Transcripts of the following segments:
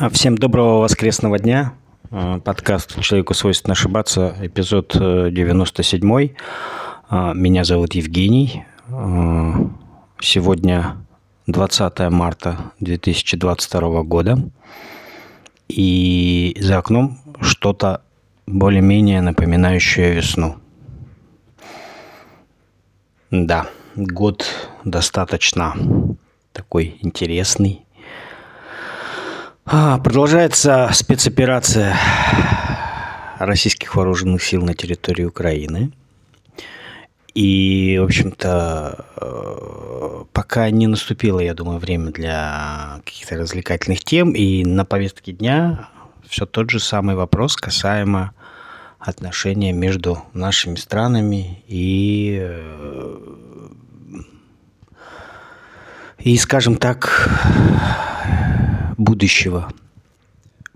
А, всем доброго воскресного дня. А, подкаст «Человеку свойственно ошибаться», эпизод 97. Э, а, меня зовут Евгений. Сегодня 20 марта 2022 года. И за окном что-то более-менее напоминающее весну. Да, год достаточно такой интересный. А, продолжается спецоперация российских вооруженных сил на территории Украины. И, в общем-то, э, пока не наступило, я думаю, время для каких-то развлекательных тем. И на повестке дня все тот же самый вопрос касаемо отношения между нашими странами и э, и, скажем так, будущего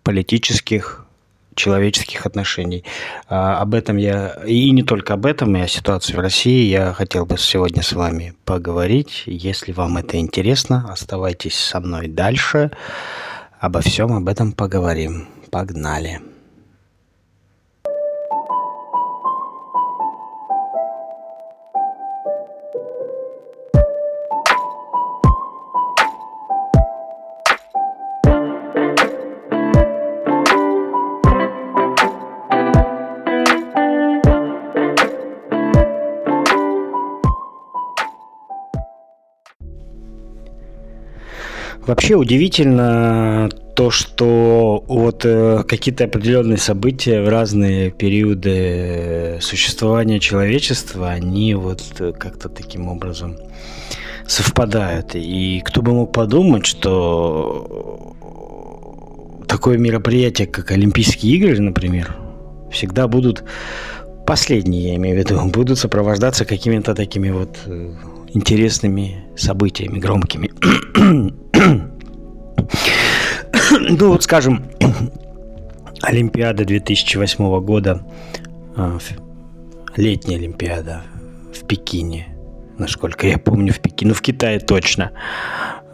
политических, человеческих отношений. А, об этом я, и не только об этом, и о ситуации в России я хотел бы сегодня с вами поговорить. Если вам это интересно, оставайтесь со мной дальше. Обо всем об этом поговорим. Погнали. Вообще удивительно то, что вот э, какие-то определенные события в разные периоды существования человечества, они вот как-то таким образом совпадают. И кто бы мог подумать, что такое мероприятие, как Олимпийские игры, например, всегда будут последние, я имею в виду, будут сопровождаться какими-то такими вот э, интересными событиями, громкими. ну вот скажем, Олимпиада 2008 года, а, летняя Олимпиада в Пекине, насколько я помню, в Пекине, ну в Китае точно,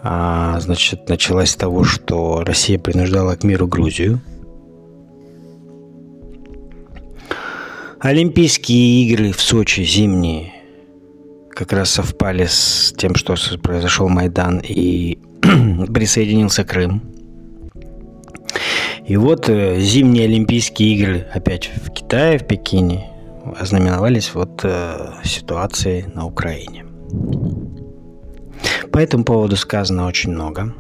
а, значит, началась с того, что Россия принуждала к миру Грузию. Олимпийские игры в Сочи зимние как раз совпали с тем, что произошел Майдан и присоединился Крым. И вот э, зимние Олимпийские игры опять в Китае, в Пекине, ознаменовались вот э, ситуацией на Украине. По этому поводу сказано очень много.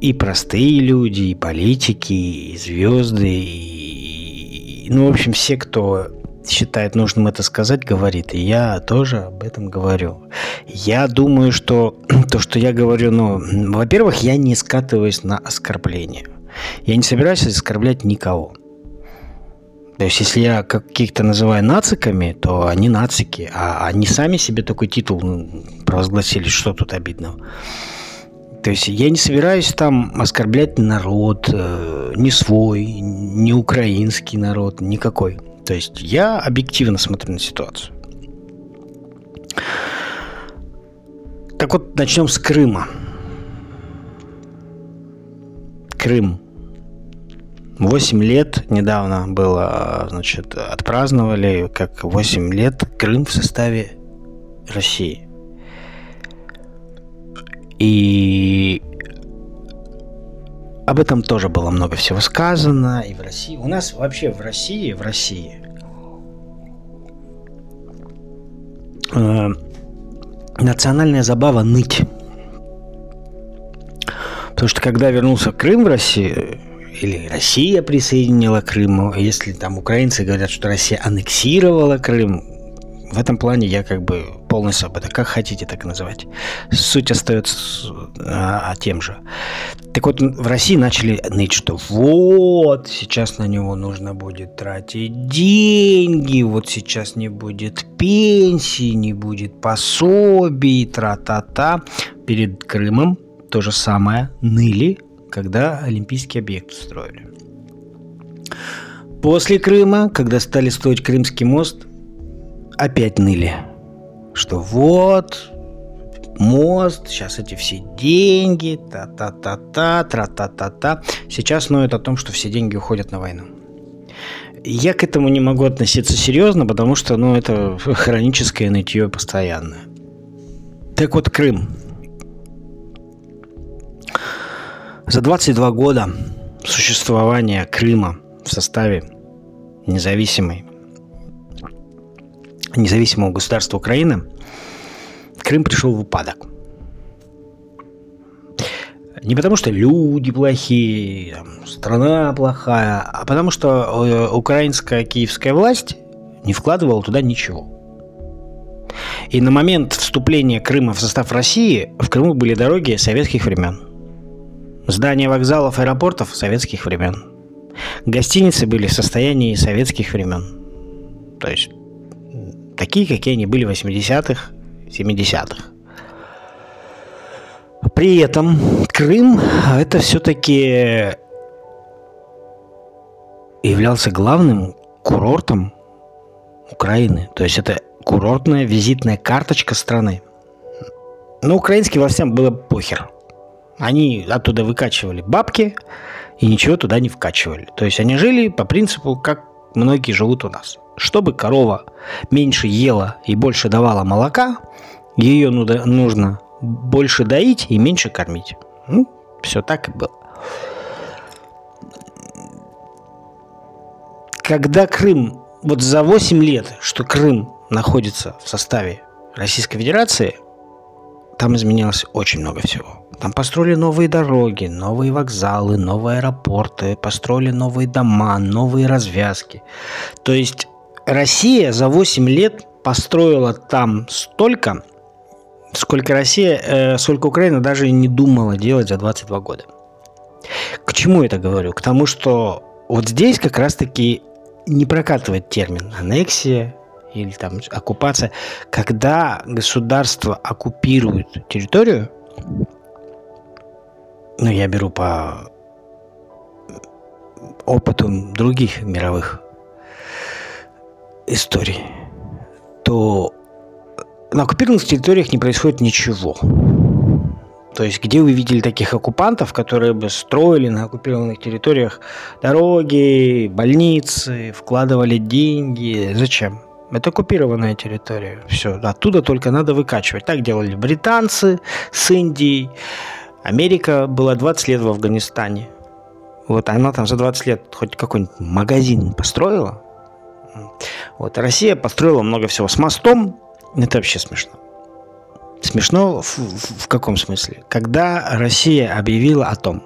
И простые люди, и политики, и звезды, и, ну, в общем, все, кто считает нужным это сказать, говорит. И я тоже об этом говорю. Я думаю, что то, что я говорю, ну, во-первых, я не скатываюсь на оскорбление. Я не собираюсь оскорблять никого. То есть, если я каких-то называю нациками, то они нацики, а они сами себе такой титул провозгласили, что тут обидного. То есть я не собираюсь там оскорблять народ, э, ни свой, ни украинский народ, никакой. То есть я объективно смотрю на ситуацию. Так вот, начнем с Крыма. Крым. Восемь лет недавно было, значит, отпраздновали, как восемь лет Крым в составе России. И об этом тоже было много всего сказано и в России. У нас вообще в России, в России э, национальная забава ныть. Потому что когда вернулся Крым в Россию, или Россия присоединила Крым, если там украинцы говорят, что Россия аннексировала Крым, в этом плане я как бы об этом, как хотите так называть. Суть остается а, тем же. Так вот, в России начали ныть, что вот, сейчас на него нужно будет тратить деньги, вот сейчас не будет пенсии, не будет пособий, тра-та-та. Перед Крымом то же самое ныли, когда Олимпийский объект строили. После Крыма, когда стали строить Крымский мост, опять ныли, что вот, мост, сейчас эти все деньги, та-та-та-та, тра-та-та-та. Сейчас ноют о том, что все деньги уходят на войну. Я к этому не могу относиться серьезно, потому что, ну, это хроническое нытье постоянное. Так вот, Крым. За 22 года существования Крыма в составе независимой независимого государства Украины Крым пришел в упадок. Не потому что люди плохие, страна плохая, а потому что э, украинская киевская власть не вкладывала туда ничего. И на момент вступления Крыма в состав России в Крыму были дороги советских времен. Здания вокзалов, аэропортов советских времен. Гостиницы были в состоянии советских времен. То есть такие, какие они были в 80-х, 70-х. При этом Крым это все-таки являлся главным курортом Украины. То есть это курортная визитная карточка страны. Но украинским властям было похер. Они оттуда выкачивали бабки и ничего туда не вкачивали. То есть они жили по принципу, как многие живут у нас. Чтобы корова меньше ела и больше давала молока, ее нужно больше доить и меньше кормить. Ну, все так и было. Когда Крым, вот за 8 лет, что Крым находится в составе Российской Федерации, там изменилось очень много всего. Там построили новые дороги, новые вокзалы, новые аэропорты, построили новые дома, новые развязки. То есть Россия за 8 лет построила там столько, сколько Россия, э, сколько Украина даже не думала делать за 22 года. К чему это говорю? К тому, что вот здесь как раз-таки не прокатывает термин аннексия или там оккупация. Когда государство оккупирует территорию, ну, я беру по опыту других мировых историй, то на оккупированных территориях не происходит ничего. То есть, где вы видели таких оккупантов, которые бы строили на оккупированных территориях дороги, больницы, вкладывали деньги? Зачем? Это оккупированная территория. Все, оттуда только надо выкачивать. Так делали британцы с Индией. Америка была 20 лет в Афганистане. Вот она там за 20 лет хоть какой-нибудь магазин построила. Вот Россия построила много всего с мостом, это вообще смешно. Смешно в, в, в каком смысле? Когда Россия объявила о том,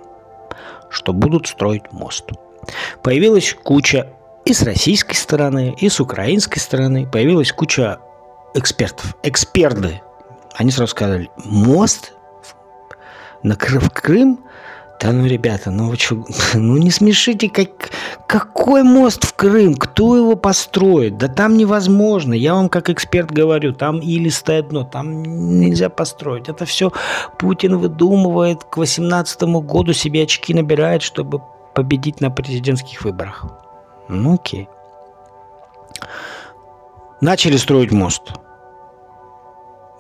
что будут строить мост, появилась куча и с российской стороны, и с украинской стороны, появилась куча экспертов. Эксперты. Они сразу сказали, мост на Крым да ну, ребята, ну вы что, ну не смешите, как, какой мост в Крым, кто его построит? Да там невозможно, я вам как эксперт говорю, там илистое дно, там нельзя построить. Это все Путин выдумывает, к 18 году себе очки набирает, чтобы победить на президентских выборах. Ну окей. Начали строить мост –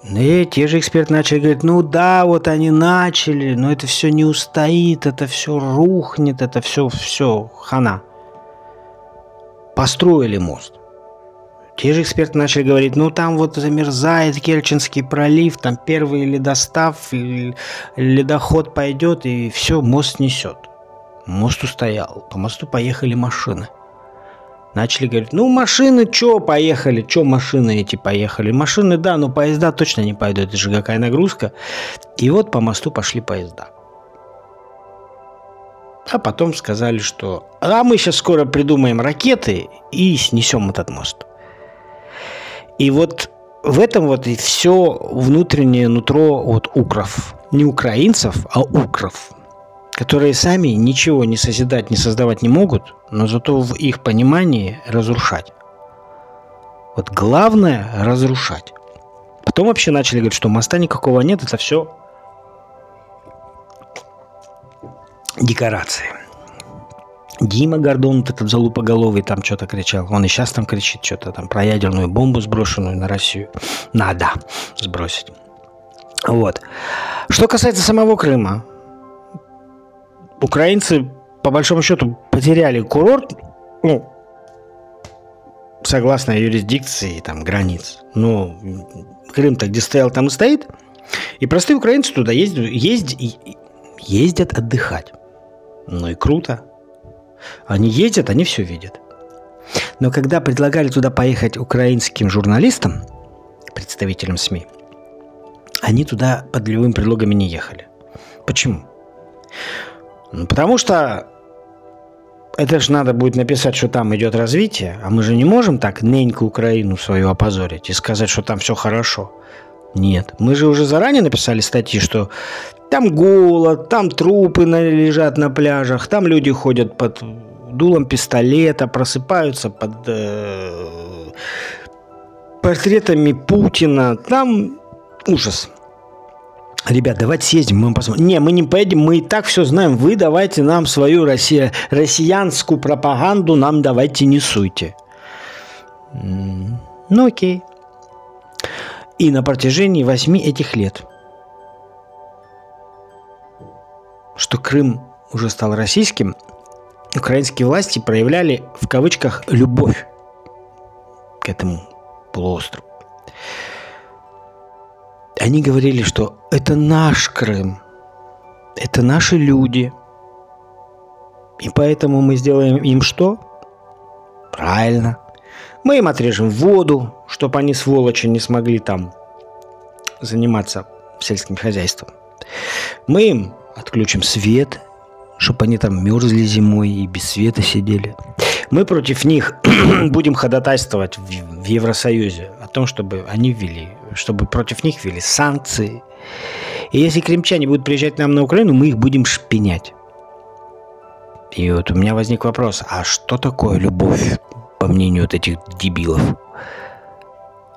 и те же эксперты начали говорить, ну да, вот они начали, но это все не устоит, это все рухнет, это все, все, хана. Построили мост. Те же эксперты начали говорить, ну там вот замерзает Керченский пролив, там первый ледостав, ледоход пойдет и все, мост несет. Мост устоял, по мосту поехали машины – Начали говорить, ну машины что поехали, что машины эти поехали. Машины, да, но поезда точно не пойдут, это же какая нагрузка. И вот по мосту пошли поезда. А потом сказали, что а мы сейчас скоро придумаем ракеты и снесем этот мост. И вот в этом вот и все внутреннее нутро вот укров. Не украинцев, а укров которые сами ничего не созидать, не создавать не могут, но зато в их понимании разрушать. Вот главное – разрушать. Потом вообще начали говорить, что моста никакого нет, это все декорации. Дима Гордон, вот этот залупоголовый, там что-то кричал. Он и сейчас там кричит что-то там про ядерную бомбу, сброшенную на Россию. Надо сбросить. Вот. Что касается самого Крыма, украинцы, по большому счету, потеряли курорт, ну, согласно юрисдикции, там, границ. Но Крым-то где стоял, там и стоит. И простые украинцы туда ездят, ездят, ездят отдыхать. Ну и круто. Они ездят, они все видят. Но когда предлагали туда поехать украинским журналистам, представителям СМИ, они туда под любыми предлогами не ехали. Почему? Потому что это же надо будет написать, что там идет развитие, а мы же не можем так неньку Украину свою опозорить и сказать, что там все хорошо. Нет, мы же уже заранее написали статьи, что там голод, там трупы лежат на пляжах, там люди ходят под дулом пистолета, просыпаются под э, портретами Путина, там ужас. Ребят, давайте съездим, мы посмотрим. Не, мы не поедем, мы и так все знаем. Вы давайте нам свою Россия, россиянскую пропаганду нам давайте не суйте. Ну окей. И на протяжении восьми этих лет, что Крым уже стал российским, украинские власти проявляли в кавычках любовь к этому полуострову. Они говорили, что это наш Крым, это наши люди. И поэтому мы сделаем им что? Правильно. Мы им отрежем воду, чтобы они, сволочи, не смогли там заниматься сельским хозяйством. Мы им отключим свет, чтобы они там мерзли зимой и без света сидели. Мы против них будем ходатайствовать в Евросоюзе о том, чтобы они ввели, чтобы против них ввели санкции. И если кремчане будут приезжать нам на Украину, мы их будем шпинять. И вот у меня возник вопрос, а что такое любовь, по мнению вот этих дебилов?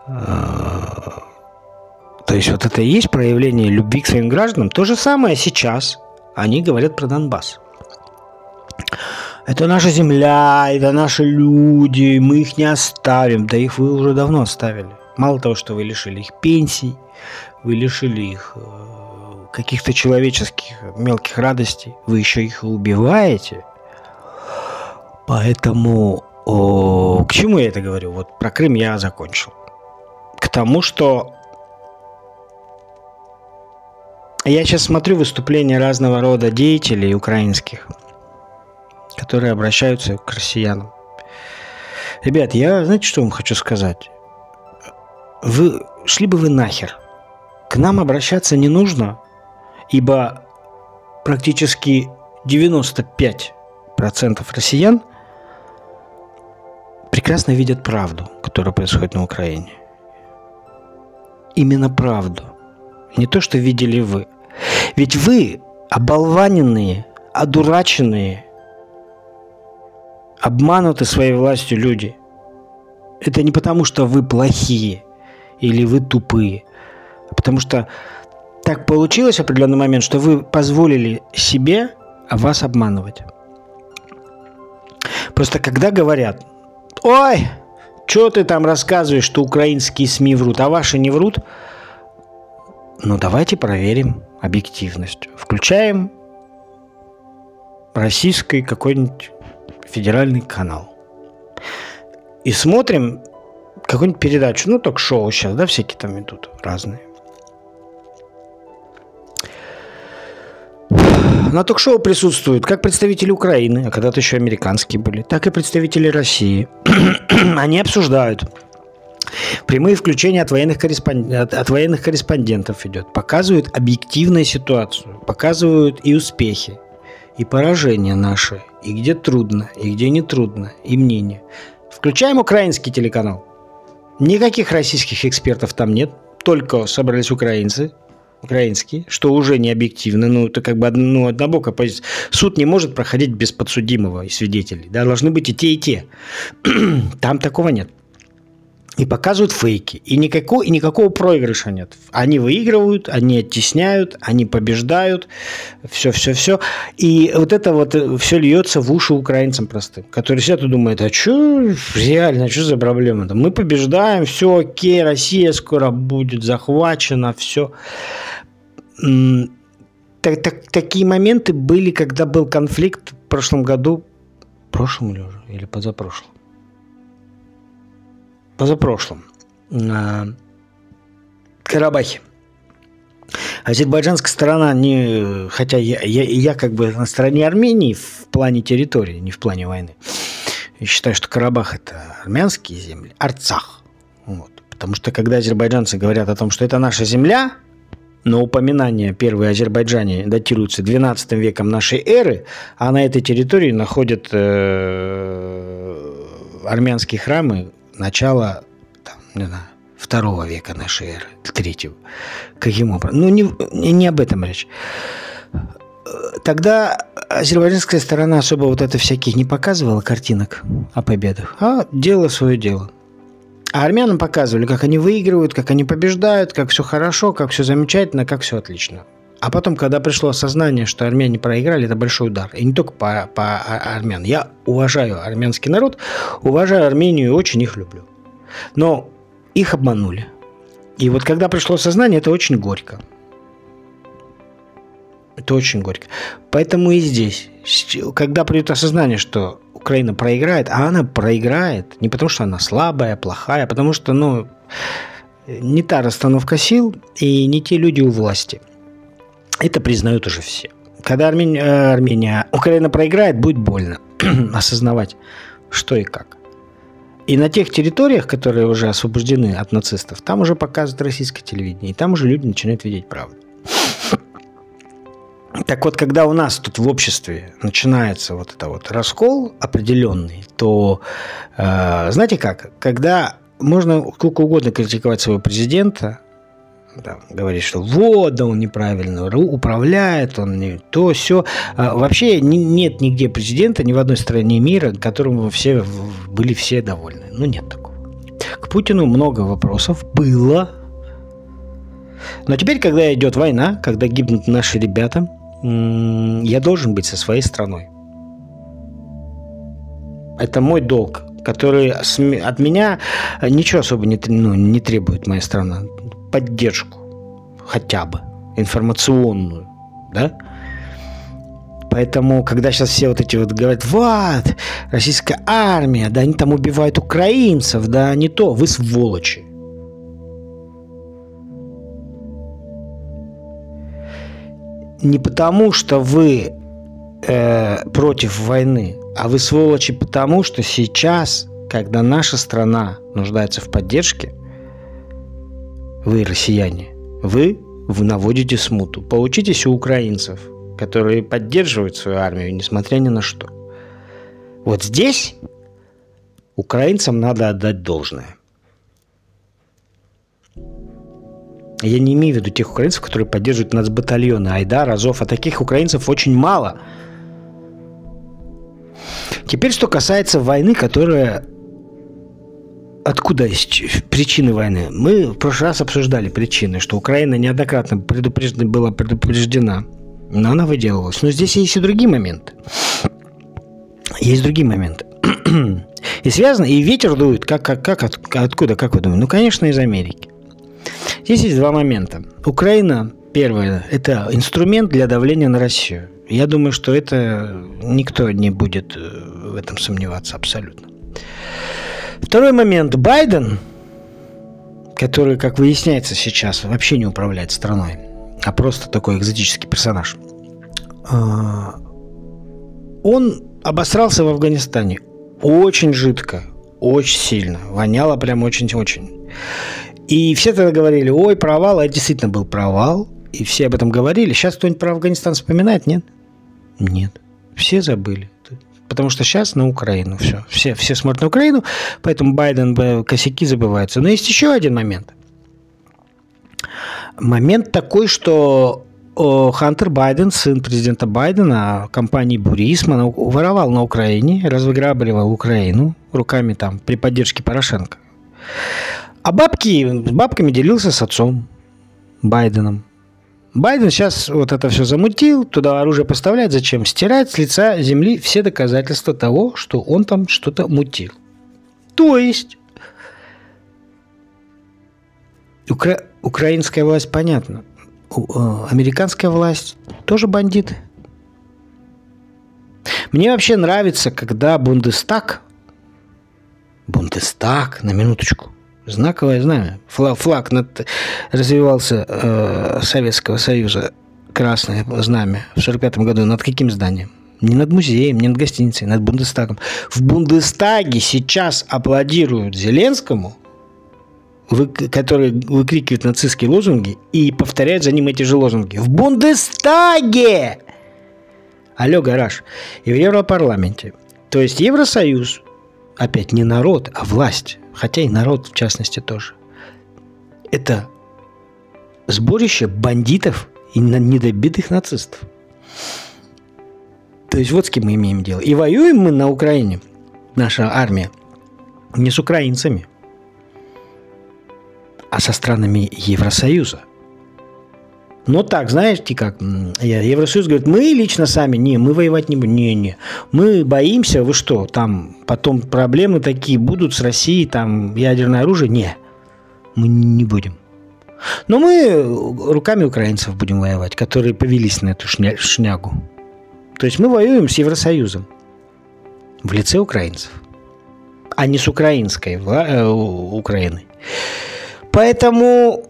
А, то есть вот это и есть проявление любви к своим гражданам. То же самое сейчас они говорят про Донбасс. Это наша земля, это наши люди, мы их не оставим. Да их вы уже давно оставили. Мало того, что вы лишили их пенсий, вы лишили их э, каких-то человеческих мелких радостей, вы еще их убиваете. Поэтому о, к чему я это говорю? Вот про Крым я закончил. К тому, что я сейчас смотрю выступления разного рода деятелей украинских – которые обращаются к россиянам. Ребят, я, знаете, что вам хочу сказать? Вы шли бы вы нахер. К нам обращаться не нужно, ибо практически 95% россиян прекрасно видят правду, которая происходит на Украине. Именно правду. Не то, что видели вы. Ведь вы оболваненные, одураченные, обмануты своей властью люди. Это не потому, что вы плохие или вы тупые, потому что так получилось в определенный момент, что вы позволили себе вас обманывать. Просто когда говорят, ой, что ты там рассказываешь, что украинские СМИ врут, а ваши не врут, ну давайте проверим объективность. Включаем российский какой-нибудь федеральный канал. И смотрим какую-нибудь передачу, ну, ток-шоу сейчас, да, всякие там идут разные. На ток-шоу присутствуют как представители Украины, а когда-то еще американские были, так и представители России. Они обсуждают. Прямые включения от военных, корреспонд... от, от военных корреспондентов идет. Показывают объективную ситуацию, показывают и успехи, и поражения наши, и где трудно, и где не трудно, и мнение. Включаем украинский телеканал. Никаких российских экспертов там нет, только собрались украинцы, украинские, что уже не объективно, ну, это как бы ну, однобокая позиция. Суд не может проходить без подсудимого и свидетелей, да, должны быть и те, и те. Там такого нет. И показывают фейки. И, никакого, и никакого проигрыша нет. Они выигрывают, они оттесняют, они побеждают, все-все-все. И вот это вот э, все льется в уши украинцам простым, которые сидят и думают, а что реально, что за проблема? -то? Мы побеждаем, все окей, Россия скоро будет захвачена, все. Так, так, такие моменты были, когда был конфликт в прошлом году, прошлом ли уже, или позапрошлом? Позапрошлом на Карабахе. Азербайджанская сторона не, хотя я, я, я как бы на стороне Армении в плане территории, не в плане войны. Я считаю, что Карабах это армянские земли, Арцах. Вот. Потому что когда азербайджанцы говорят о том, что это наша земля, но упоминание первой Азербайджане датируется 12 веком нашей эры, а на этой территории находят э, армянские храмы начала, там, не знаю, второго века нашей эры, третьего. Каким образом? Ну, не, не об этом речь. Тогда азербайджанская сторона особо вот это всяких не показывала картинок о победах, а делала свое дело. А армянам показывали, как они выигрывают, как они побеждают, как все хорошо, как все замечательно, как все отлично. А потом, когда пришло осознание, что армяне проиграли, это большой удар. И не только по, по армян. Я уважаю армянский народ, уважаю Армению и очень их люблю. Но их обманули. И вот когда пришло осознание, это очень горько. Это очень горько. Поэтому и здесь, когда придет осознание, что Украина проиграет, а она проиграет не потому, что она слабая, плохая, а потому что, ну, не та расстановка сил и не те люди у власти – это признают уже все. Когда Армения, э, Армения Украина проиграет, будет больно осознавать, что и как. И на тех территориях, которые уже освобождены от нацистов, там уже показывают российское телевидение, и там уже люди начинают видеть правду. Так вот, когда у нас тут в обществе начинается вот это вот раскол определенный, то э, знаете как? Когда можно сколько угодно критиковать своего президента, там, говорит, что вот, да он неправильно управляет, он не то, все. А вообще нет нигде президента, ни в одной стране мира, которому все были все довольны. Ну, нет такого. К Путину много вопросов было. Но теперь, когда идет война, когда гибнут наши ребята, я должен быть со своей страной. Это мой долг, который от меня ничего особо не, ну, не требует моя страна поддержку, хотя бы информационную, да? Поэтому, когда сейчас все вот эти вот говорят, вот, российская армия, да они там убивают украинцев, да не то, вы сволочи. Не потому, что вы э, против войны, а вы сволочи потому, что сейчас, когда наша страна нуждается в поддержке, вы, россияне, вы наводите смуту. Поучитесь у украинцев, которые поддерживают свою армию, несмотря ни на что. Вот здесь украинцам надо отдать должное. Я не имею в виду тех украинцев, которые поддерживают нацбатальоны Айдар, Азов, а таких украинцев очень мало. Теперь, что касается войны, которая откуда есть причины войны? Мы в прошлый раз обсуждали причины, что Украина неоднократно предупреждена, была предупреждена, но она выделывалась. Но здесь есть и другие моменты. Есть другие моменты. И связано, и ветер дует, как, как, как, от, откуда, как вы думаете? Ну, конечно, из Америки. Здесь есть два момента. Украина, первое, это инструмент для давления на Россию. Я думаю, что это никто не будет э, в этом сомневаться абсолютно. Второй момент. Байден, который, как выясняется сейчас, вообще не управляет страной, а просто такой экзотический персонаж, а, он обосрался в Афганистане очень жидко, очень сильно. Воняло прям очень-очень. И все тогда говорили, ой, провал, а это действительно был провал. И все об этом говорили. Сейчас кто-нибудь про Афганистан вспоминает, нет? Нет. Все забыли. Потому что сейчас на Украину все. Все, все смотрят на Украину, поэтому Байден косяки забываются. Но есть еще один момент. Момент такой, что Хантер Байден, сын президента Байдена, компании Бурисма, воровал на Украине, разыграбливал Украину руками там при поддержке Порошенко. А бабки, с бабками делился с отцом Байденом. Байден сейчас вот это все замутил, туда оружие поставляет. Зачем? Стирать с лица земли все доказательства того, что он там что-то мутил. То есть укра... украинская власть, понятно. Э, американская власть тоже бандиты. Мне вообще нравится, когда Бундестаг, Бундестаг, на минуточку, знаковое знамя, флаг, флаг над, развивался э, Советского Союза, красное знамя в 1945 году над каким зданием? Не над музеем, не над гостиницей, над Бундестагом. В Бундестаге сейчас аплодируют Зеленскому, вы, который выкрикивает нацистские лозунги и повторяет за ним эти же лозунги. В Бундестаге! Алло, гараж. И в Европарламенте. То есть Евросоюз, опять не народ, а власть, хотя и народ в частности тоже. Это сборище бандитов и недобитых нацистов. То есть вот с кем мы имеем дело. И воюем мы на Украине, наша армия, не с украинцами, а со странами Евросоюза. Но так, знаете как, Евросоюз говорит, мы лично сами, не, мы воевать не будем, не, не, мы боимся, вы что, там потом проблемы такие будут с Россией, там ядерное оружие, не, мы не будем. Но мы руками украинцев будем воевать, которые повелись на эту шня, шнягу. То есть мы воюем с Евросоюзом в лице украинцев, а не с украинской э, Украиной. Поэтому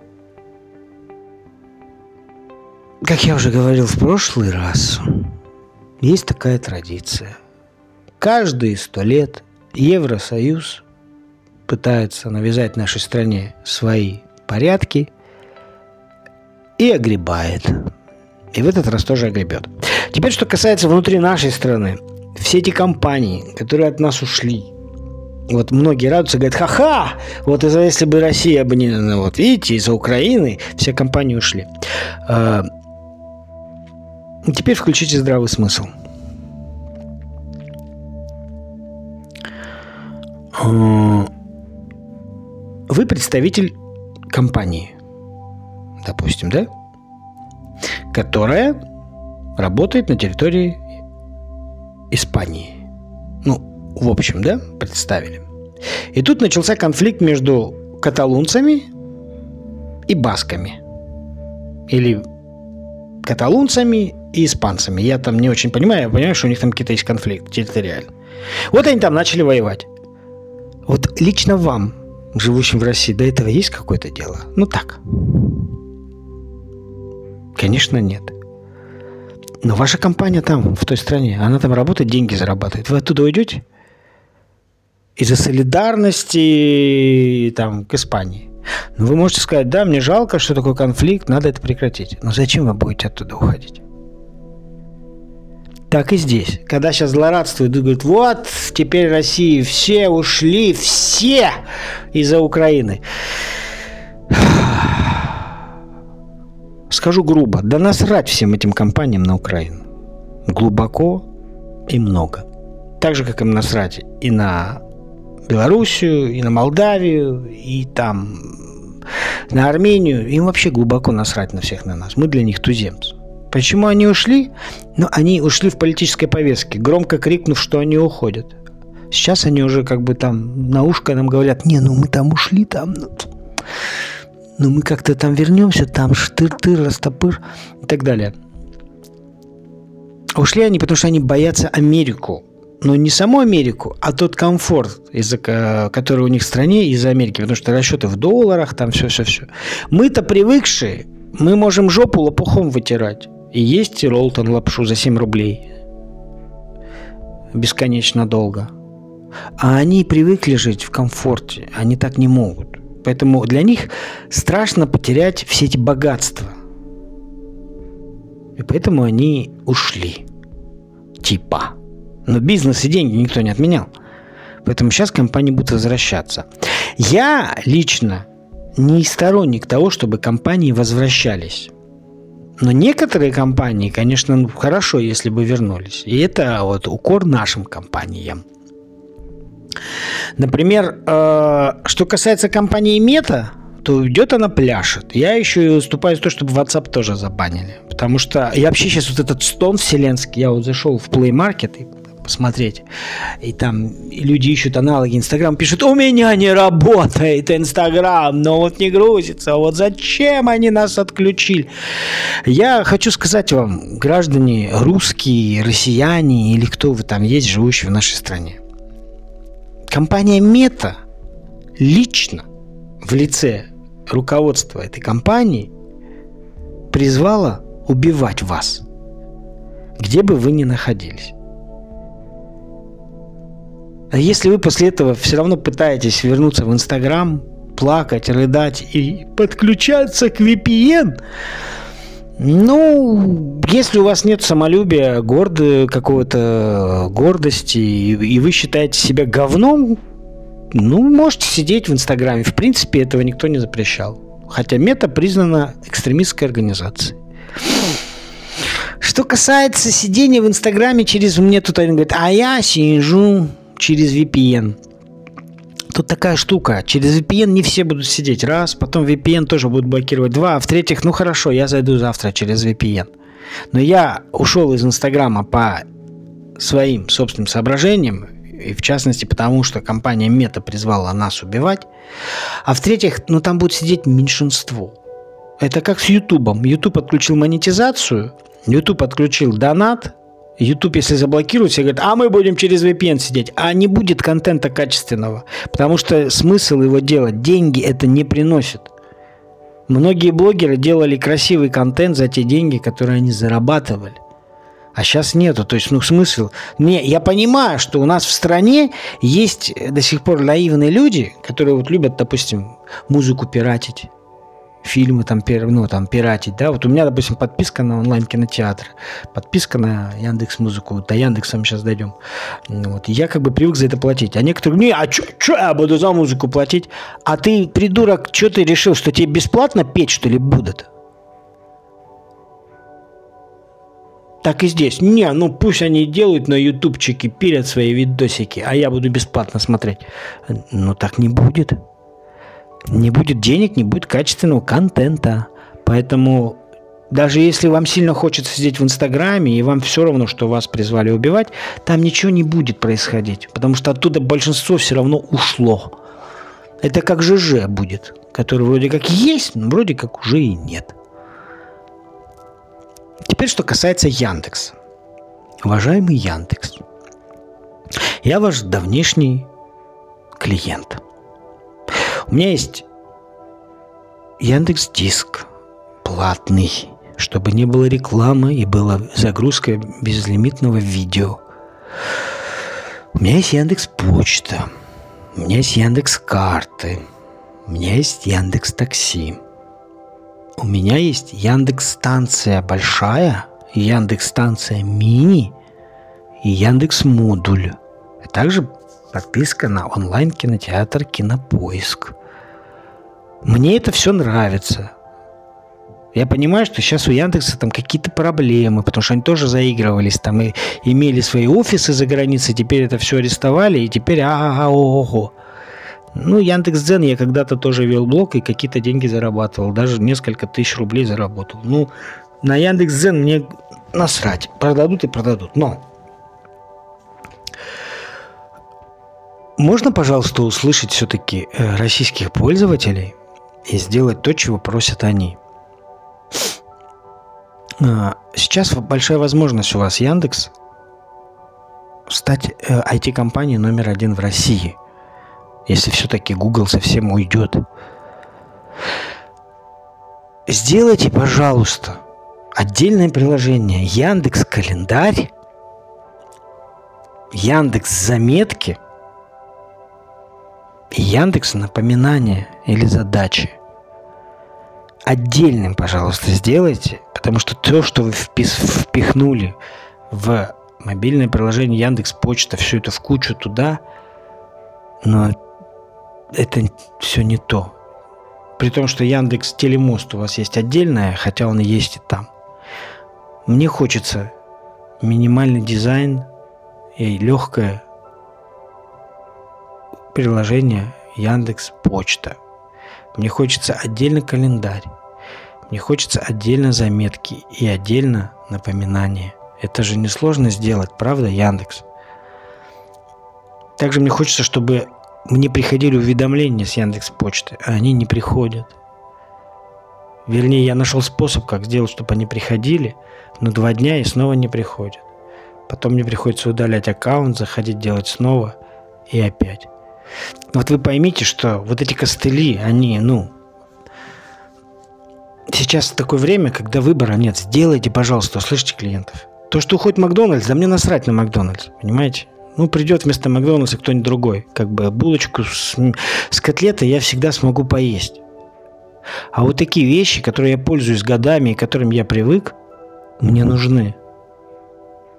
как я уже говорил в прошлый раз, есть такая традиция. Каждые сто лет Евросоюз пытается навязать нашей стране свои порядки и огребает. И в этот раз тоже огребет. Теперь, что касается внутри нашей страны. Все эти компании, которые от нас ушли, вот многие радуются, говорят, ха-ха, вот из-за если бы Россия бы не... Ну, вот видите, из-за Украины все компании ушли. Теперь включите здравый смысл. Э, вы представитель компании, допустим, да? Которая работает на территории Испании. Ну, в общем, да, представили. И тут начался конфликт между каталунцами и басками. Или каталунцами и испанцами. Я там не очень понимаю, я понимаю, что у них там какие-то есть конфликты территориальные. Вот они там начали воевать. Вот лично вам, живущим в России, до этого есть какое-то дело? Ну так. Конечно, нет. Но ваша компания там, в той стране, она там работает, деньги зарабатывает. Вы оттуда уйдете? Из-за солидарности там, к Испании. Но ну, вы можете сказать, да, мне жалко, что такой конфликт, надо это прекратить. Но зачем вы будете оттуда уходить? Так и здесь. Когда сейчас злорадствуют и говорят, вот, теперь России все ушли, все из-за Украины. Скажу грубо, да насрать всем этим компаниям на Украину. Глубоко и много. Так же, как им насрать и на Белоруссию, и на Молдавию, и там на Армению. Им вообще глубоко насрать на всех на нас. Мы для них туземцы. Почему они ушли? Ну, они ушли в политической повестке, громко крикнув, что они уходят. Сейчас они уже как бы там на ушко нам говорят, не, ну мы там ушли, там, ну, ну мы как-то там вернемся, там штыр-тыр, растопыр и так далее. Ушли они, потому что они боятся Америку. Но не саму Америку, а тот комфорт, из-за, который у них в стране из-за Америки, потому что расчеты в долларах, там все-все-все. Мы-то привыкшие, мы можем жопу лопухом вытирать. И есть Ролтон лапшу за 7 рублей. Бесконечно долго. А они привыкли жить в комфорте. Они так не могут. Поэтому для них страшно потерять все эти богатства. И поэтому они ушли. Типа. Но бизнес и деньги никто не отменял. Поэтому сейчас компании будут возвращаться. Я лично не сторонник того, чтобы компании возвращались. Но некоторые компании, конечно, ну, хорошо, если бы вернулись. И это вот укор нашим компаниям. Например, э, что касается компании Мета, то идет она пляшет. Я еще и выступаю за то, чтобы WhatsApp тоже забанили. Потому что я вообще сейчас вот этот стон вселенский, я вот зашел в Play Market и посмотреть. И там люди ищут аналоги Инстаграм, пишут, у меня не работает Инстаграм, но вот не грузится, вот зачем они нас отключили? Я хочу сказать вам, граждане русские, россияне или кто вы там есть, живущие в нашей стране. Компания Мета лично в лице руководство этой компании призвало убивать вас, где бы вы ни находились. А если вы после этого все равно пытаетесь вернуться в Инстаграм, плакать, рыдать и подключаться к VPN, ну, если у вас нет самолюбия, горд, какого-то гордости, и вы считаете себя говном, ну, можете сидеть в Инстаграме. В принципе, этого никто не запрещал. Хотя мета признана экстремистской организацией. Что касается сидения в Инстаграме через... Мне тут один говорит, а я сижу через VPN. Тут такая штука. Через VPN не все будут сидеть. Раз, потом VPN тоже будут блокировать. Два, а в-третьих, ну хорошо, я зайду завтра через VPN. Но я ушел из Инстаграма по своим собственным соображениям и в частности потому, что компания Мета призвала нас убивать. А в-третьих, ну там будет сидеть меньшинство. Это как с Ютубом. Ютуб отключил монетизацию, Ютуб отключил донат, YouTube, если заблокируют, все говорят, а мы будем через VPN сидеть. А не будет контента качественного. Потому что смысл его делать, деньги это не приносит. Многие блогеры делали красивый контент за те деньги, которые они зарабатывали. А сейчас нету. То есть, ну, смысл... Не, я понимаю, что у нас в стране есть до сих пор наивные люди, которые вот любят, допустим, музыку пиратить фильмы там, пир, ну, там пиратить, да, вот у меня, допустим, подписка на онлайн-кинотеатр, подписка на Яндекс Музыку, до Яндекса мы сейчас дойдем, вот, я как бы привык за это платить, а некоторые, не, а что я буду за музыку платить, а ты, придурок, что ты решил, что тебе бесплатно петь, что ли, будут? Так и здесь. Не, ну пусть они делают на ютубчике, пилят свои видосики, а я буду бесплатно смотреть. Ну так не будет. Не будет денег, не будет качественного контента. Поэтому даже если вам сильно хочется сидеть в Инстаграме, и вам все равно, что вас призвали убивать, там ничего не будет происходить. Потому что оттуда большинство все равно ушло. Это как ЖЖ будет, который вроде как есть, но вроде как уже и нет. Теперь, что касается Яндекс. Уважаемый Яндекс, я ваш давнешний клиент. У меня есть Яндекс Диск платный, чтобы не было рекламы и была загрузка безлимитного видео. У меня есть Яндекс Почта, у меня есть Яндекс Карты, у меня есть Яндекс Такси. У меня есть Яндекс станция большая, Яндекс станция мини и Яндекс модуль. А также подписка на онлайн кинотеатр Кинопоиск. Мне это все нравится. Я понимаю, что сейчас у Яндекса там какие-то проблемы, потому что они тоже заигрывались там и имели свои офисы за границей, теперь это все арестовали, и теперь ага, ого. Ну, Яндекс.Дзен я когда-то тоже вел блог и какие-то деньги зарабатывал. Даже несколько тысяч рублей заработал. Ну, на Яндекс.Дзен мне насрать. Продадут и продадут. Но можно, пожалуйста, услышать все-таки э, российских пользователей и сделать то, чего просят они. А, сейчас большая возможность у вас Яндекс стать IT-компанией э, номер один в России – если все-таки Google совсем уйдет. Сделайте, пожалуйста, отдельное приложение Яндекс Календарь, Яндекс Заметки и Яндекс Напоминания или Задачи. Отдельным, пожалуйста, сделайте, потому что то, что вы впихнули в мобильное приложение Яндекс Почта, все это в кучу туда, но это все не то. При том, что Яндекс Телемост у вас есть отдельная, хотя он и есть и там. Мне хочется минимальный дизайн и легкое приложение Яндекс Почта. Мне хочется отдельно календарь. Мне хочется отдельно заметки и отдельно напоминания. Это же несложно сделать, правда, Яндекс? Также мне хочется, чтобы мне приходили уведомления с Яндекс Почты, а они не приходят. Вернее, я нашел способ, как сделать, чтобы они приходили, но два дня и снова не приходят. Потом мне приходится удалять аккаунт, заходить делать снова и опять. Вот вы поймите, что вот эти костыли, они, ну, сейчас такое время, когда выбора нет. Сделайте, пожалуйста, услышите клиентов. То, что уходит Макдональдс, да мне насрать на Макдональдс, понимаете? Ну, придет вместо Макдональдса кто-нибудь другой. Как бы булочку с, с котлетой я всегда смогу поесть. А вот такие вещи, которые я пользуюсь годами и к которым я привык, мне нужны.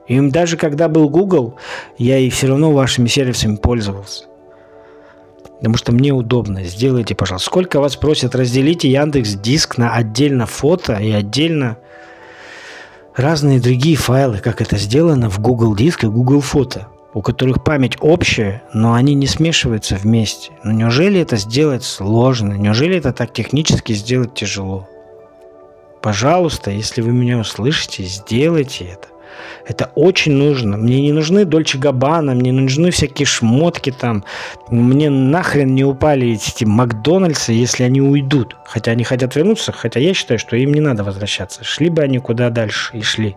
И даже когда был Google, я и все равно вашими сервисами пользовался. Потому что мне удобно. Сделайте, пожалуйста. Сколько вас просят, разделите Яндекс Диск на отдельно фото и отдельно разные другие файлы, как это сделано в Google Диск и Google Фото, у которых память общая, но они не смешиваются вместе. Но неужели это сделать сложно? Неужели это так технически сделать тяжело? Пожалуйста, если вы меня услышите, сделайте это. Это очень нужно. Мне не нужны Дольче Габбана, мне не нужны всякие шмотки там. Мне нахрен не упали эти Макдональдсы, если они уйдут. Хотя они хотят вернуться, хотя я считаю, что им не надо возвращаться. Шли бы они куда дальше и шли.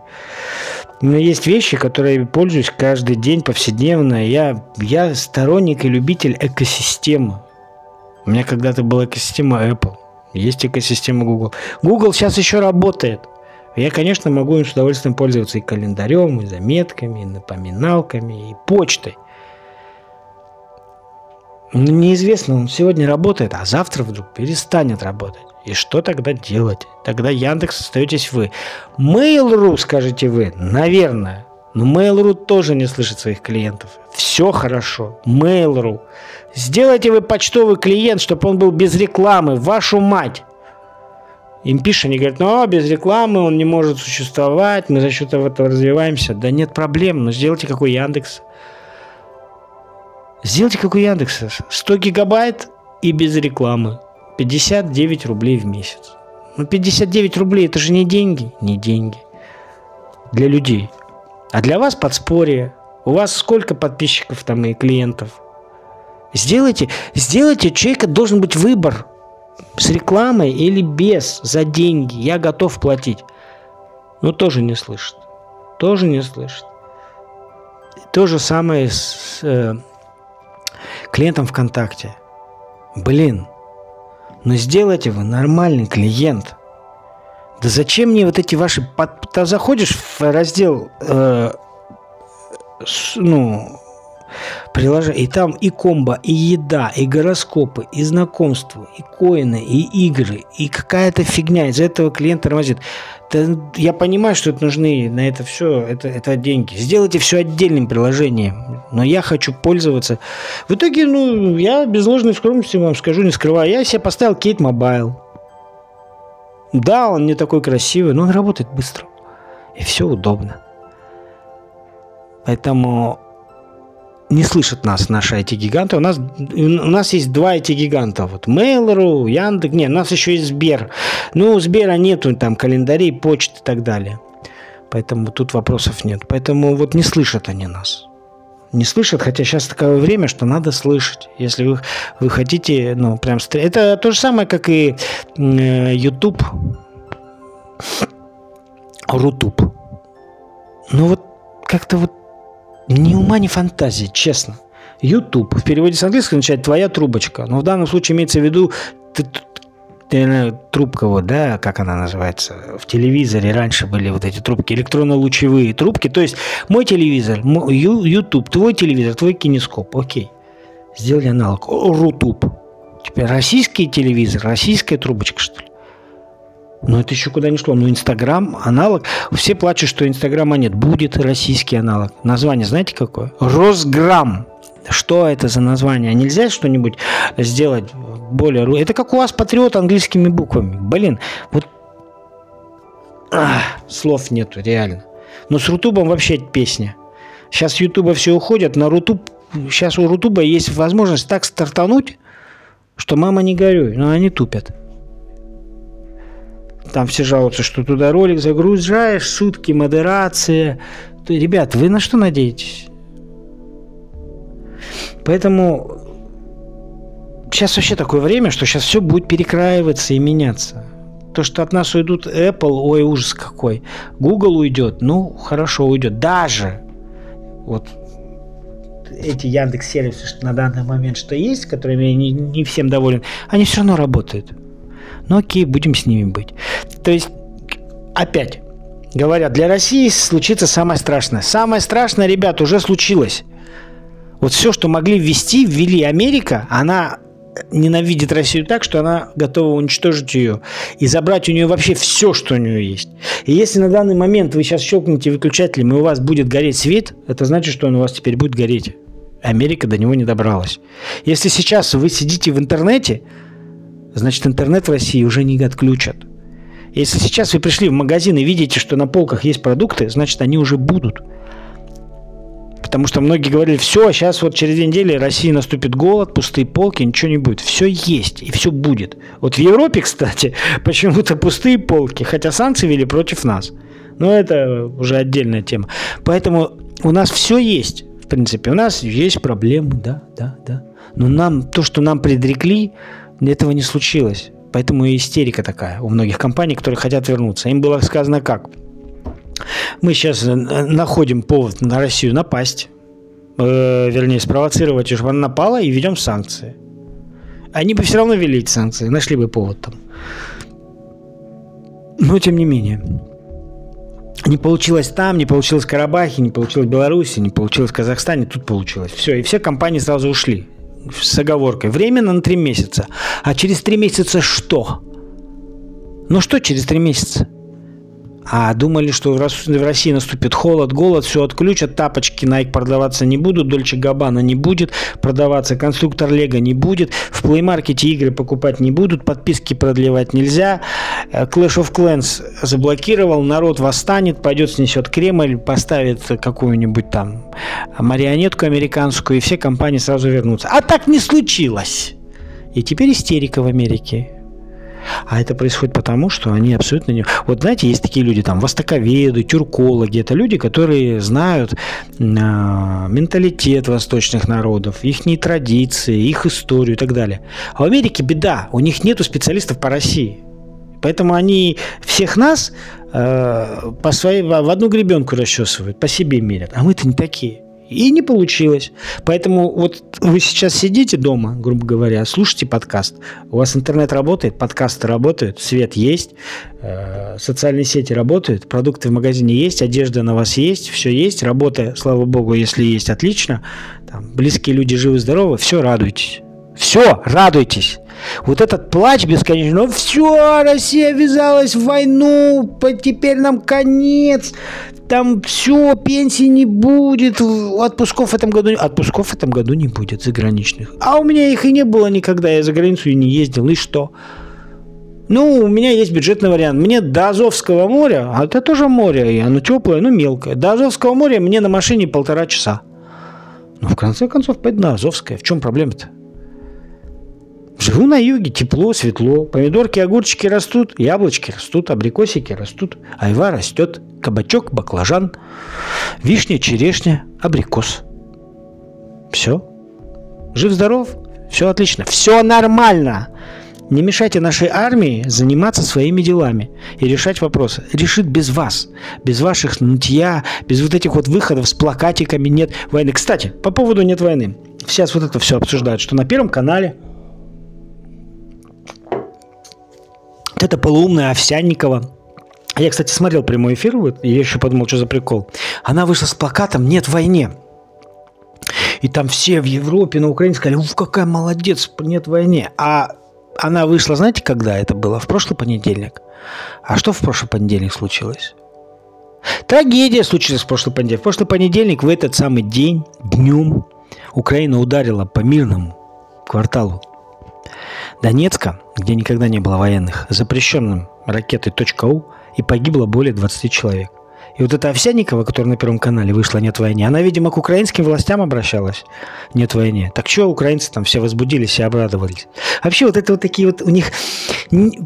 Но есть вещи, которые я пользуюсь каждый день повседневно. Я, я сторонник и любитель экосистемы. У меня когда-то была экосистема Apple. Есть экосистема Google. Google сейчас еще работает. Я, конечно, могу им с удовольствием пользоваться и календарем, и заметками, и напоминалками, и почтой. Но неизвестно, он сегодня работает, а завтра вдруг перестанет работать. И что тогда делать? Тогда Яндекс остаетесь вы. Mail.ru, скажете вы, наверное. Но Mail.ru тоже не слышит своих клиентов. Все хорошо. Mail.ru. Сделайте вы почтовый клиент, чтобы он был без рекламы. Вашу мать. Им пишут, они говорят, ну, без рекламы он не может существовать, мы за счет этого развиваемся. Да нет проблем, но сделайте как у Яндекс. Сделайте как у Яндекса. 100 гигабайт и без рекламы. 59 рублей в месяц. Ну, 59 рублей это же не деньги. Не деньги. Для людей. А для вас подспорье. У вас сколько подписчиков там и клиентов? Сделайте, сделайте, у человека должен быть выбор с рекламой или без, за деньги, я готов платить. Но тоже не слышит. Тоже не слышит. То же самое с э, клиентом ВКонтакте. Блин, ну сделайте вы нормальный клиент. Да зачем мне вот эти ваши... Ты заходишь в раздел, э, с, ну, приложение. И там и комбо, и еда, и гороскопы, и знакомства, и коины, и игры, и какая-то фигня. Из-за этого клиент тормозит. Да, я понимаю, что это нужны на это все, это, это деньги. Сделайте все отдельным приложением. Но я хочу пользоваться. В итоге, ну, я без ложной скромности вам скажу, не скрываю. Я себе поставил Kate Mobile. Да, он не такой красивый, но он работает быстро. И все удобно. Поэтому не слышат нас наши IT-гиганты. У нас, у нас есть два IT-гиганта. Вот Mail.ru, Яндекс. Нет, у нас еще есть Сбер. Ну, у Сбера нету там календарей, почт и так далее. Поэтому тут вопросов нет. Поэтому вот не слышат они нас. Не слышат, хотя сейчас такое время, что надо слышать. Если вы, вы хотите, ну, прям... Это то же самое, как и э, YouTube. Рутуб. Ну вот как-то вот ни ума, ни фантазии, честно. YouTube в переводе с английского означает «твоя трубочка». Но в данном случае имеется в виду трубка, вот, да, как она называется, в телевизоре раньше были вот эти трубки, электронно-лучевые трубки, то есть мой телевизор, мой YouTube, твой телевизор, твой кинескоп, окей, сделали аналог, Rutube. Теперь российский телевизор, российская трубочка, что ли? Но это еще куда ни шло. Но Инстаграм аналог. Все плачут, что Инстаграма нет. Будет российский аналог. Название знаете какое? Росграмм. Что это за название? Нельзя что-нибудь сделать более... Это как у вас патриот английскими буквами. Блин, вот Ах, слов нету, реально. Но с Рутубом вообще песня. Сейчас с Ютуба все уходят, на Рутуб сейчас у Рутуба есть возможность так стартануть, что мама не горюй, но они тупят. Там все жалуются, что туда ролик загружаешь, сутки, модерация. То, ребят, вы на что надеетесь? Поэтому сейчас вообще такое время, что сейчас все будет перекраиваться и меняться. То, что от нас уйдут Apple, ой, ужас какой. Google уйдет, ну, хорошо, уйдет. Даже вот эти Яндекс сервисы на данный момент что есть, которыми я не, не всем доволен, они все равно работают. Ну окей, будем с ними быть. То есть, опять, говорят, для России случится самое страшное. Самое страшное, ребят, уже случилось. Вот все, что могли ввести, ввели Америка, она ненавидит Россию так, что она готова уничтожить ее и забрать у нее вообще все, что у нее есть. И если на данный момент вы сейчас щелкнете выключателем и у вас будет гореть свет, это значит, что он у вас теперь будет гореть. Америка до него не добралась. Если сейчас вы сидите в интернете, значит интернет в России уже не отключат. Если сейчас вы пришли в магазин и видите, что на полках есть продукты, значит они уже будут. Потому что многие говорили, все, сейчас вот через две недели России наступит голод, пустые полки, ничего не будет. Все есть и все будет. Вот в Европе, кстати, почему-то пустые полки, хотя санкции вели против нас. Но это уже отдельная тема. Поэтому у нас все есть, в принципе. У нас есть проблемы, да, да, да. Но нам, то, что нам предрекли, этого не случилось. Поэтому и истерика такая у многих компаний, которые хотят вернуться. Им было сказано как – мы сейчас э, находим повод на Россию напасть, э, вернее, спровоцировать, чтобы она напала, и ведем санкции. Они бы все равно вели эти санкции, нашли бы повод там. Но тем не менее. Не получилось там, не получилось в Карабахе, не получилось в Беларуси, не получилось в Казахстане, тут получилось. Все, и все компании сразу ушли с оговоркой. Временно на три месяца. А через три месяца что? Ну что через три месяца? А думали, что в России наступит холод, голод, все отключат, тапочки Nike продаваться не будут, Дольче Габбана не будет продаваться, конструктор Лего не будет, в Play Market игры покупать не будут, подписки продлевать нельзя, э, Clash of Clans заблокировал, народ восстанет, пойдет снесет Кремль, поставит какую-нибудь там марионетку американскую, и все компании сразу вернутся. А так не случилось. И теперь истерика в Америке. А это происходит потому, что они абсолютно не... Вот знаете, есть такие люди, там, востоковеды, тюркологи. Это люди, которые знают э, менталитет восточных народов, их традиции, их историю и так далее. А в Америке беда, у них нету специалистов по России. Поэтому они всех нас э, по своей, в одну гребенку расчесывают, по себе мерят. А мы-то не такие. И не получилось. Поэтому вот вы сейчас сидите дома, грубо говоря, слушайте подкаст. У вас интернет работает, подкасты работают, свет есть, э, социальные сети работают, продукты в магазине есть, одежда на вас есть, все есть, работа, слава богу, если есть, отлично. Там, близкие люди живы-здоровы, все, радуйтесь. Все, радуйтесь. Вот этот плач бесконечный, ну все, Россия ввязалась в войну, теперь нам конец, там все, пенсии не будет, отпусков в этом году, отпусков в этом году не будет заграничных. А у меня их и не было никогда, я за границу и не ездил, и что? Ну, у меня есть бюджетный вариант. Мне до Азовского моря, а это тоже море, и оно теплое, но мелкое. До Азовского моря мне на машине полтора часа. Ну, в конце концов, пойду на Азовское. В чем проблема-то? Живу на юге, тепло, светло. Помидорки, огурчики растут, яблочки растут, абрикосики растут, айва растет, кабачок, баклажан, вишня, черешня, абрикос. Все. Жив-здоров, все отлично, все нормально. Не мешайте нашей армии заниматься своими делами и решать вопросы. Решит без вас, без ваших нытья, без вот этих вот выходов с плакатиками «нет войны». Кстати, по поводу «нет войны». Сейчас вот это все обсуждают, что на Первом канале – это полуумная Овсянникова. Я, кстати, смотрел прямой эфир, вот, и я еще подумал, что за прикол. Она вышла с плакатом «Нет войне». И там все в Европе, на Украине сказали, уф, какая молодец, нет войне. А она вышла, знаете, когда это было? В прошлый понедельник. А что в прошлый понедельник случилось? Трагедия случилась в прошлый понедельник. В прошлый понедельник, в этот самый день, днем, Украина ударила по мирному кварталу Донецка, где никогда не было военных, запрещенным ракетой .у и погибло более 20 человек. И вот эта Овсянникова, которая на Первом канале вышла «Нет войне», она, видимо, к украинским властям обращалась «Нет войне». Так что украинцы там все возбудились и обрадовались? Вообще вот это вот такие вот у них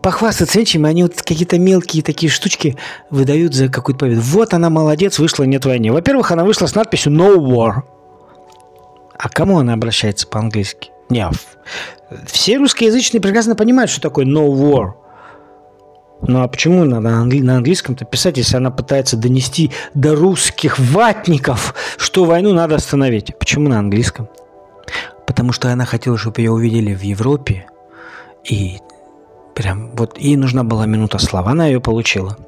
похвастаться нечем, они вот какие-то мелкие такие штучки выдают за какую-то победу. Вот она молодец, вышла «Нет войне». Во-первых, она вышла с надписью «No war». А кому она обращается по-английски? Не, все русскоязычные прекрасно понимают, что такое «no war». Ну а почему надо на английском-то писать, если она пытается донести до русских ватников, что войну надо остановить? Почему на английском? Потому что она хотела, чтобы ее увидели в Европе, и прям вот ей нужна была минута слова, она ее получила.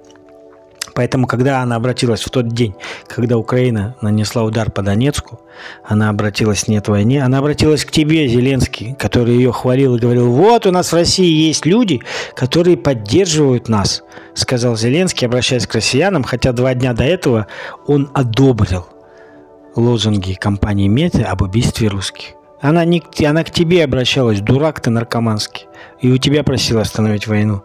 Поэтому, когда она обратилась в тот день, когда Украина нанесла удар по Донецку, она обратилась «нет войне», она обратилась к тебе, Зеленский, который ее хвалил и говорил, вот у нас в России есть люди, которые поддерживают нас, сказал Зеленский, обращаясь к россиянам, хотя два дня до этого он одобрил лозунги компании Меты об убийстве русских. Она, не, она к тебе обращалась, дурак ты наркоманский, и у тебя просила остановить войну.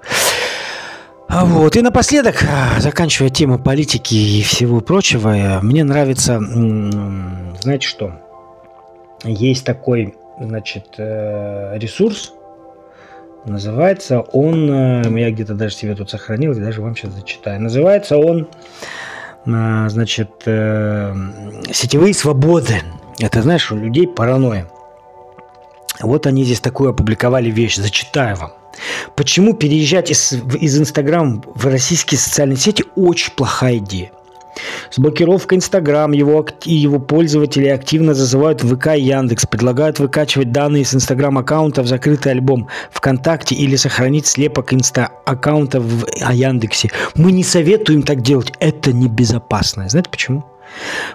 А вот. И напоследок, а, заканчивая тему политики и всего прочего, мне нравится, знаете что, есть такой, значит, э, ресурс, называется он, э, я где-то даже себе тут сохранил, и даже вам сейчас зачитаю, называется он, э, значит, сетевые свободы. Это, знаешь, у людей паранойя. Вот они здесь такую опубликовали вещь, зачитаю вам. Почему переезжать из, из Инстаграм в российские социальные сети очень плохая идея. С блокировкой Инстаграм его его пользователи активно зазывают ВК и Яндекс, предлагают выкачивать данные с Инстаграм аккаунта в закрытый альбом ВКонтакте или сохранить слепок Инста аккаунта в Яндексе. Мы не советуем так делать, это небезопасно. Знаете почему?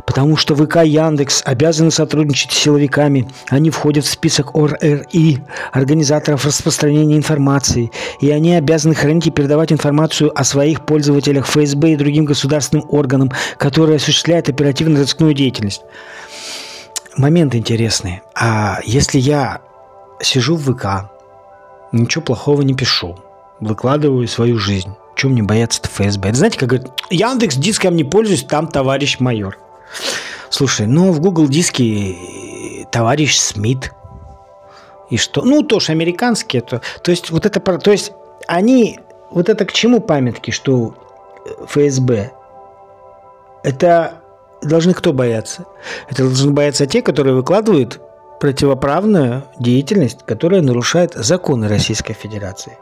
Потому что ВК Яндекс обязаны сотрудничать с силовиками. Они входят в список ОРРИ, организаторов распространения информации. И они обязаны хранить и передавать информацию о своих пользователях ФСБ и другим государственным органам, которые осуществляют оперативно-розыскную деятельность. Момент интересный. А если я сижу в ВК, ничего плохого не пишу, выкладываю свою жизнь, чем мне бояться-то ФСБ? Это знаете, как говорят, Яндекс диском не пользуюсь, там товарищ майор. Слушай, ну в Google диске э, товарищ Смит. И что? Ну, тоже американские. То, то есть, вот это, то есть, они, вот это к чему памятки, что ФСБ? Это должны кто бояться? Это должны бояться те, которые выкладывают противоправную деятельность, которая нарушает законы Российской Федерации.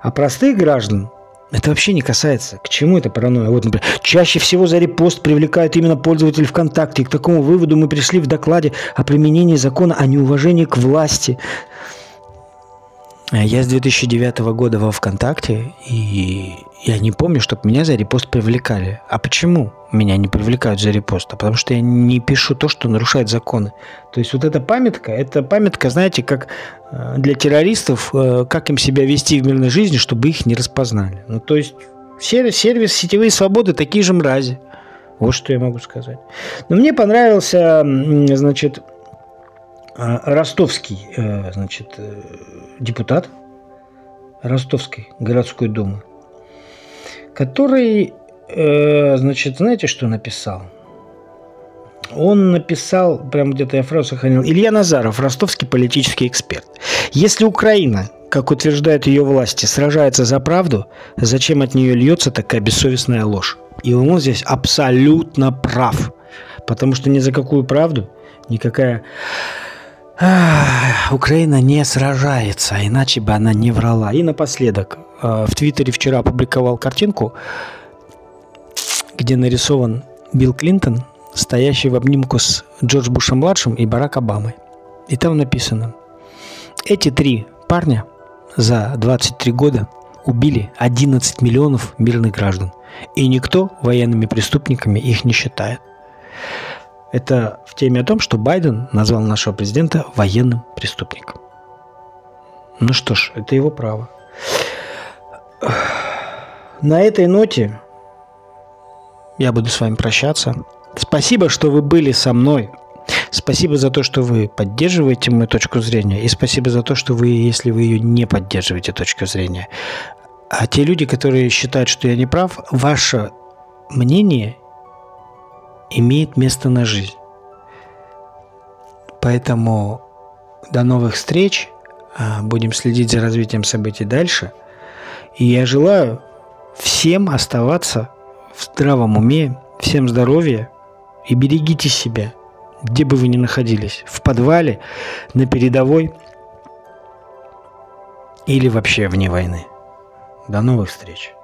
А простых граждан это вообще не касается. К чему это паранойя? Вот, например, чаще всего за репост привлекают именно пользователей ВКонтакте. И к такому выводу мы пришли в докладе о применении закона о неуважении к власти. Я с 2009 года во ВКонтакте, и я не помню, чтобы меня за репост привлекали. А почему меня не привлекают за репост? А потому что я не пишу то, что нарушает законы. То есть вот эта памятка, это памятка, знаете, как э, для террористов, э, как им себя вести в мирной жизни, чтобы их не распознали. Ну, то есть сервис, сервис сетевые свободы такие же мрази. Вот что я могу сказать. Но мне понравился, значит, э, ростовский, значит, депутат Ростовской городской думы который, э, значит, знаете, что написал? Он написал, прям где-то я фразу сохранил, Илья Назаров, ростовский политический эксперт. Если Украина, как утверждают ее власти, сражается за правду, зачем от нее льется такая бессовестная ложь? И он здесь абсолютно прав. Потому что ни за какую правду никакая Украина не сражается, иначе бы она не врала. И напоследок, э, в Твиттере вчера опубликовал картинку, где нарисован Билл Клинтон, стоящий в обнимку с Джордж Бушем-младшим и Барак Обамой. И там написано, эти три парня за 23 года убили 11 миллионов мирных граждан, и никто военными преступниками их не считает. Это в теме о том, что Байден назвал нашего президента военным преступником. Ну что ж, это его право. На этой ноте я буду с вами прощаться. Спасибо, что вы были со мной. Спасибо за то, что вы поддерживаете мою точку зрения. И спасибо за то, что вы, если вы ее не поддерживаете, точку зрения. А те люди, которые считают, что я не прав, ваше мнение имеет место на жизнь. Поэтому до новых встреч. А, будем следить за развитием событий дальше. И я желаю всем оставаться в здравом уме, всем здоровья и берегите себя, где бы вы ни находились, в подвале, на передовой или вообще вне войны. До новых встреч!